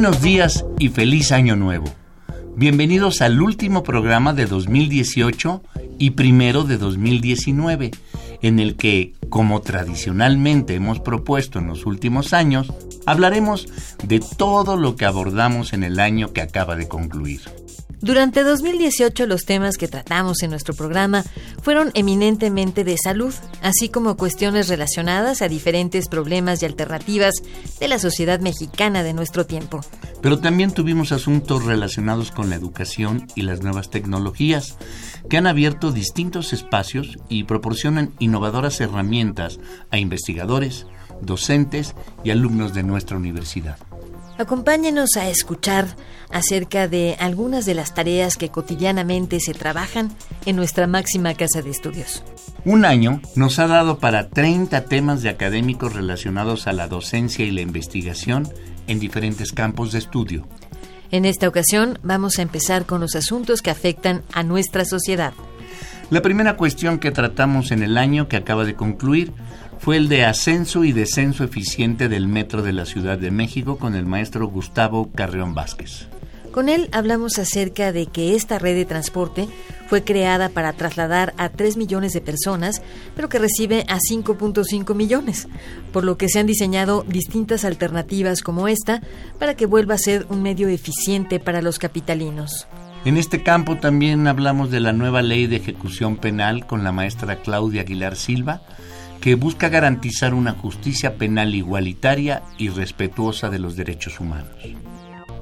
Buenos días y feliz año nuevo. Bienvenidos al último programa de 2018 y primero de 2019, en el que, como tradicionalmente hemos propuesto en los últimos años, hablaremos de todo lo que abordamos en el año que acaba de concluir. Durante 2018 los temas que tratamos en nuestro programa fueron eminentemente de salud, así como cuestiones relacionadas a diferentes problemas y alternativas de la sociedad mexicana de nuestro tiempo. Pero también tuvimos asuntos relacionados con la educación y las nuevas tecnologías, que han abierto distintos espacios y proporcionan innovadoras herramientas a investigadores, docentes y alumnos de nuestra universidad. Acompáñenos a escuchar acerca de algunas de las tareas que cotidianamente se trabajan en nuestra máxima casa de estudios. Un año nos ha dado para 30 temas de académicos relacionados a la docencia y la investigación en diferentes campos de estudio. En esta ocasión vamos a empezar con los asuntos que afectan a nuestra sociedad. La primera cuestión que tratamos en el año que acaba de concluir fue el de ascenso y descenso eficiente del metro de la Ciudad de México con el maestro Gustavo Carreón Vázquez. Con él hablamos acerca de que esta red de transporte fue creada para trasladar a 3 millones de personas, pero que recibe a 5.5 millones, por lo que se han diseñado distintas alternativas como esta para que vuelva a ser un medio eficiente para los capitalinos. En este campo también hablamos de la nueva ley de ejecución penal con la maestra Claudia Aguilar Silva, que busca garantizar una justicia penal igualitaria y respetuosa de los derechos humanos.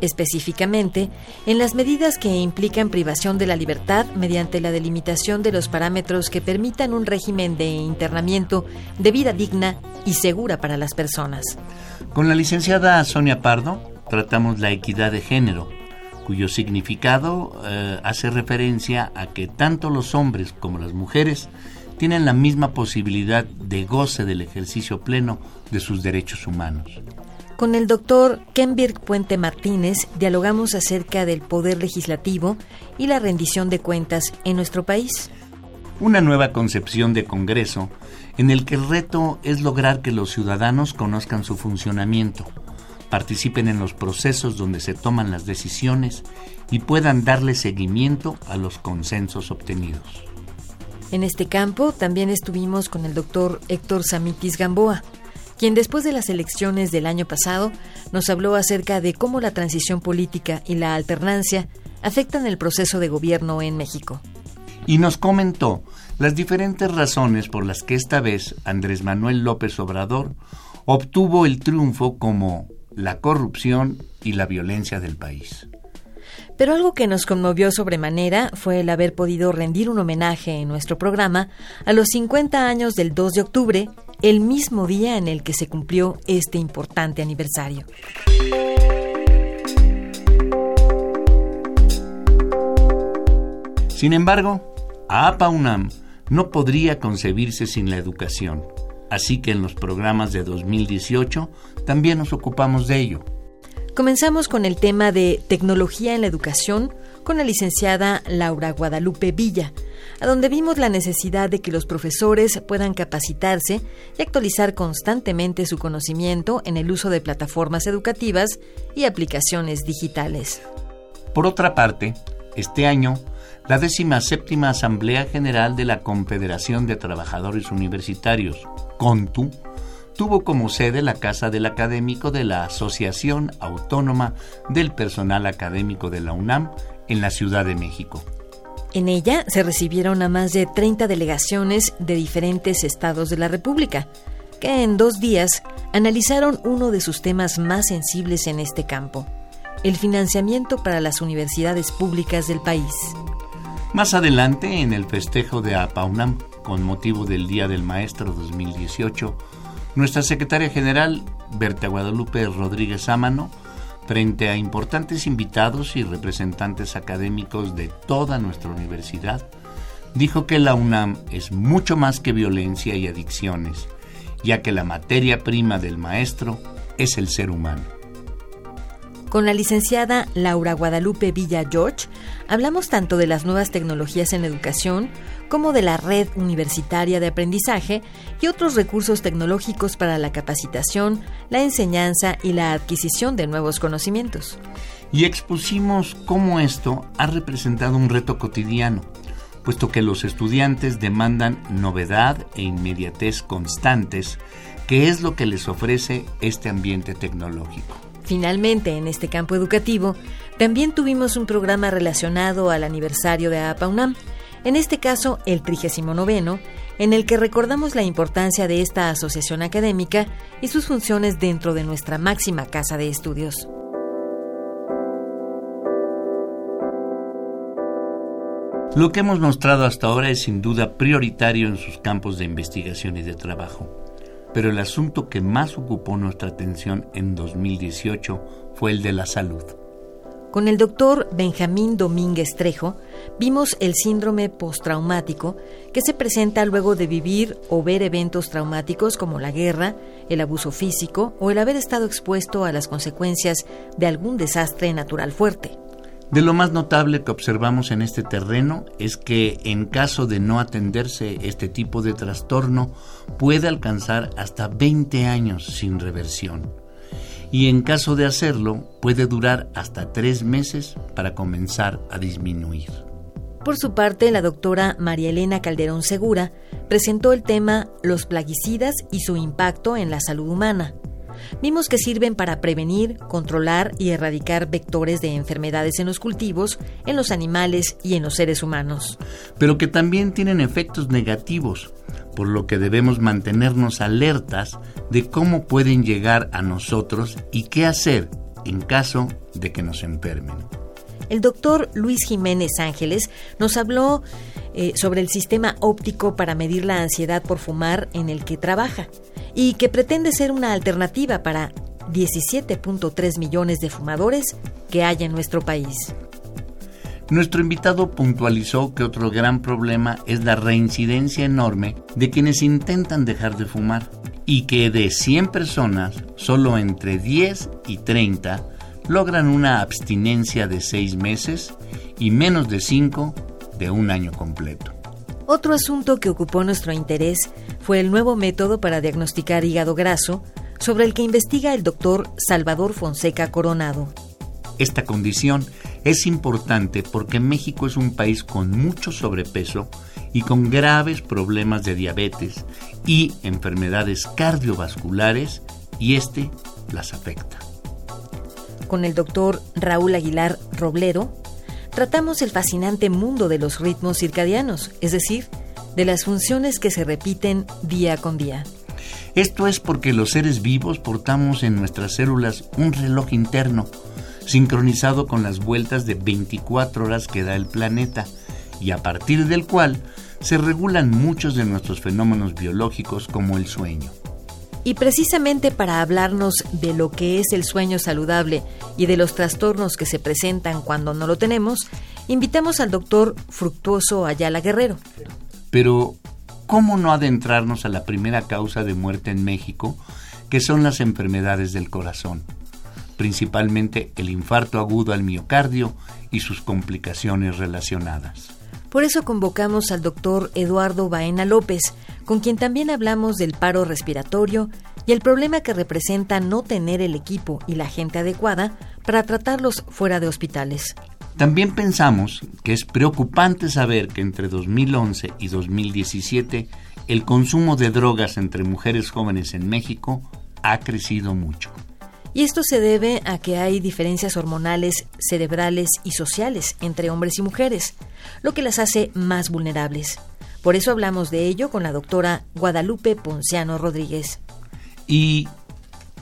Específicamente, en las medidas que implican privación de la libertad mediante la delimitación de los parámetros que permitan un régimen de internamiento de vida digna y segura para las personas. Con la licenciada Sonia Pardo tratamos la equidad de género, cuyo significado eh, hace referencia a que tanto los hombres como las mujeres tienen la misma posibilidad de goce del ejercicio pleno de sus derechos humanos. Con el doctor Kenbirk Puente Martínez dialogamos acerca del poder legislativo y la rendición de cuentas en nuestro país. Una nueva concepción de Congreso en el que el reto es lograr que los ciudadanos conozcan su funcionamiento, participen en los procesos donde se toman las decisiones y puedan darle seguimiento a los consensos obtenidos. En este campo también estuvimos con el doctor Héctor Samitis Gamboa, quien después de las elecciones del año pasado nos habló acerca de cómo la transición política y la alternancia afectan el proceso de gobierno en México. Y nos comentó las diferentes razones por las que esta vez Andrés Manuel López Obrador obtuvo el triunfo como la corrupción y la violencia del país. Pero algo que nos conmovió sobremanera fue el haber podido rendir un homenaje en nuestro programa a los 50 años del 2 de octubre, el mismo día en el que se cumplió este importante aniversario. Sin embargo, APA UNAM no podría concebirse sin la educación, así que en los programas de 2018 también nos ocupamos de ello. Comenzamos con el tema de tecnología en la educación con la licenciada Laura Guadalupe Villa, a donde vimos la necesidad de que los profesores puedan capacitarse y actualizar constantemente su conocimiento en el uso de plataformas educativas y aplicaciones digitales. Por otra parte, este año, la décima séptima Asamblea General de la Confederación de Trabajadores Universitarios, CONTU, tuvo como sede la Casa del Académico de la Asociación Autónoma del Personal Académico de la UNAM en la Ciudad de México. En ella se recibieron a más de 30 delegaciones de diferentes estados de la República, que en dos días analizaron uno de sus temas más sensibles en este campo, el financiamiento para las universidades públicas del país. Más adelante, en el festejo de APAUNAM, con motivo del Día del Maestro 2018, nuestra secretaria general, Berta Guadalupe Rodríguez Ámano, frente a importantes invitados y representantes académicos de toda nuestra universidad, dijo que la UNAM es mucho más que violencia y adicciones, ya que la materia prima del maestro es el ser humano. Con la licenciada Laura Guadalupe Villa George hablamos tanto de las nuevas tecnologías en educación como de la red universitaria de aprendizaje y otros recursos tecnológicos para la capacitación, la enseñanza y la adquisición de nuevos conocimientos. Y expusimos cómo esto ha representado un reto cotidiano, puesto que los estudiantes demandan novedad e inmediatez constantes, que es lo que les ofrece este ambiente tecnológico. Finalmente, en este campo educativo, también tuvimos un programa relacionado al aniversario de APAUNAM, en este caso el 39, en el que recordamos la importancia de esta asociación académica y sus funciones dentro de nuestra máxima casa de estudios. Lo que hemos mostrado hasta ahora es sin duda prioritario en sus campos de investigación y de trabajo pero el asunto que más ocupó nuestra atención en 2018 fue el de la salud. Con el doctor Benjamín Domínguez Trejo vimos el síndrome postraumático que se presenta luego de vivir o ver eventos traumáticos como la guerra, el abuso físico o el haber estado expuesto a las consecuencias de algún desastre natural fuerte. De lo más notable que observamos en este terreno es que en caso de no atenderse este tipo de trastorno puede alcanzar hasta 20 años sin reversión y en caso de hacerlo puede durar hasta tres meses para comenzar a disminuir. Por su parte, la doctora María Elena Calderón Segura presentó el tema Los plaguicidas y su impacto en la salud humana vimos que sirven para prevenir, controlar y erradicar vectores de enfermedades en los cultivos, en los animales y en los seres humanos. Pero que también tienen efectos negativos, por lo que debemos mantenernos alertas de cómo pueden llegar a nosotros y qué hacer en caso de que nos enfermen. El doctor Luis Jiménez Ángeles nos habló eh, sobre el sistema óptico para medir la ansiedad por fumar en el que trabaja y que pretende ser una alternativa para 17.3 millones de fumadores que hay en nuestro país. Nuestro invitado puntualizó que otro gran problema es la reincidencia enorme de quienes intentan dejar de fumar y que de 100 personas, solo entre 10 y 30 logran una abstinencia de 6 meses y menos de 5 de un año completo. Otro asunto que ocupó nuestro interés fue el nuevo método para diagnosticar hígado graso, sobre el que investiga el doctor Salvador Fonseca Coronado. Esta condición es importante porque México es un país con mucho sobrepeso y con graves problemas de diabetes y enfermedades cardiovasculares y este las afecta. Con el doctor Raúl Aguilar Robledo tratamos el fascinante mundo de los ritmos circadianos, es decir, de las funciones que se repiten día con día. Esto es porque los seres vivos portamos en nuestras células un reloj interno, sincronizado con las vueltas de 24 horas que da el planeta, y a partir del cual se regulan muchos de nuestros fenómenos biológicos como el sueño. Y precisamente para hablarnos de lo que es el sueño saludable y de los trastornos que se presentan cuando no lo tenemos, invitamos al doctor Fructuoso Ayala Guerrero. Pero, ¿cómo no adentrarnos a la primera causa de muerte en México, que son las enfermedades del corazón? principalmente el infarto agudo al miocardio y sus complicaciones relacionadas. Por eso convocamos al doctor Eduardo Baena López, con quien también hablamos del paro respiratorio y el problema que representa no tener el equipo y la gente adecuada para tratarlos fuera de hospitales. También pensamos que es preocupante saber que entre 2011 y 2017 el consumo de drogas entre mujeres jóvenes en México ha crecido mucho. Y esto se debe a que hay diferencias hormonales, cerebrales y sociales entre hombres y mujeres, lo que las hace más vulnerables. Por eso hablamos de ello con la doctora Guadalupe Ponciano Rodríguez. ¿Y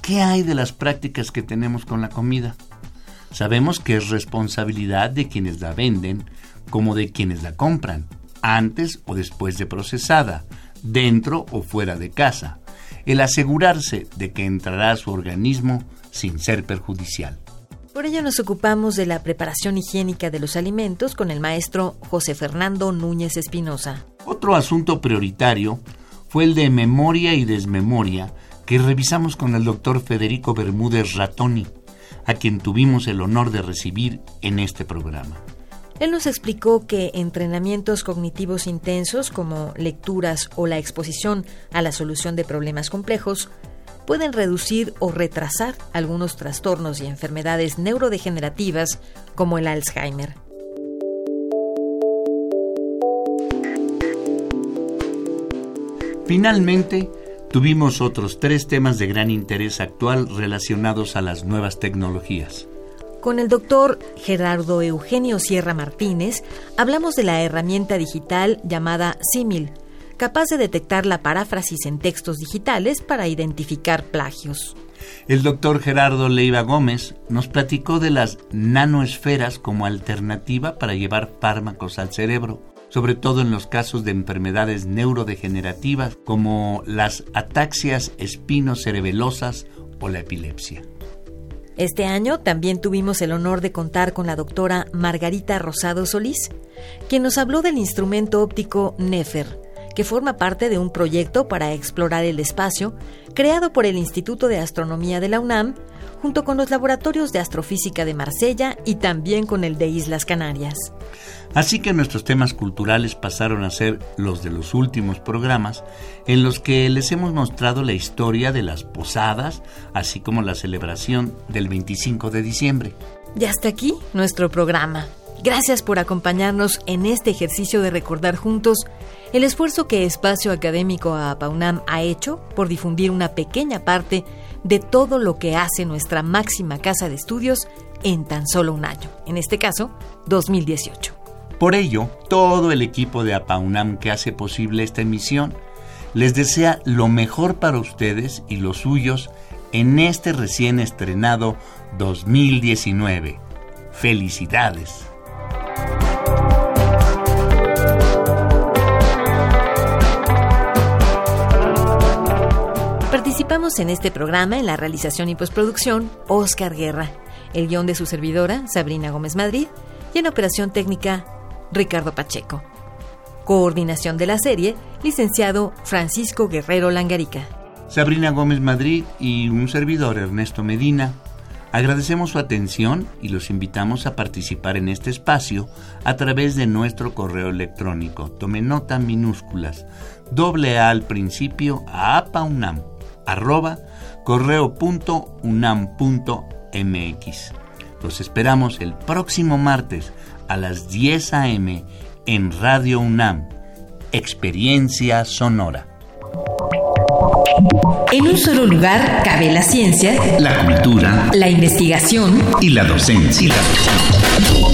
qué hay de las prácticas que tenemos con la comida? Sabemos que es responsabilidad de quienes la venden como de quienes la compran, antes o después de procesada, dentro o fuera de casa, el asegurarse de que entrará a su organismo sin ser perjudicial. Por ello nos ocupamos de la preparación higiénica de los alimentos con el maestro José Fernando Núñez Espinosa. Otro asunto prioritario fue el de memoria y desmemoria que revisamos con el doctor Federico Bermúdez Ratoni, a quien tuvimos el honor de recibir en este programa. Él nos explicó que entrenamientos cognitivos intensos como lecturas o la exposición a la solución de problemas complejos pueden reducir o retrasar algunos trastornos y enfermedades neurodegenerativas como el Alzheimer. Finalmente, tuvimos otros tres temas de gran interés actual relacionados a las nuevas tecnologías. Con el doctor Gerardo Eugenio Sierra Martínez hablamos de la herramienta digital llamada Simil, capaz de detectar la paráfrasis en textos digitales para identificar plagios. El doctor Gerardo Leiva Gómez nos platicó de las nanoesferas como alternativa para llevar fármacos al cerebro, sobre todo en los casos de enfermedades neurodegenerativas como las ataxias espinocerebelosas o la epilepsia. Este año también tuvimos el honor de contar con la doctora Margarita Rosado Solís, quien nos habló del instrumento óptico Nefer, que forma parte de un proyecto para explorar el espacio creado por el Instituto de Astronomía de la UNAM, junto con los laboratorios de astrofísica de Marsella y también con el de Islas Canarias. Así que nuestros temas culturales pasaron a ser los de los últimos programas, en los que les hemos mostrado la historia de las posadas, así como la celebración del 25 de diciembre. Y hasta aquí nuestro programa. Gracias por acompañarnos en este ejercicio de recordar juntos el esfuerzo que Espacio Académico APAUNAM ha hecho por difundir una pequeña parte de todo lo que hace nuestra máxima casa de estudios en tan solo un año, en este caso, 2018. Por ello, todo el equipo de APAUNAM que hace posible esta emisión les desea lo mejor para ustedes y los suyos en este recién estrenado 2019. Felicidades. Participamos en este programa en la realización y postproducción Oscar Guerra, el guion de su servidora Sabrina Gómez Madrid y en operación técnica Ricardo Pacheco. Coordinación de la serie, licenciado Francisco Guerrero Langarica. Sabrina Gómez Madrid y un servidor Ernesto Medina Agradecemos su atención y los invitamos a participar en este espacio a través de nuestro correo electrónico. Tome nota minúsculas, doble A al principio a apaunam, arroba correo.unam.mx. Los esperamos el próximo martes a las 10 a.m. en Radio UNAM. Experiencia Sonora. En un solo lugar cabe la ciencia, la cultura, la investigación y la docencia.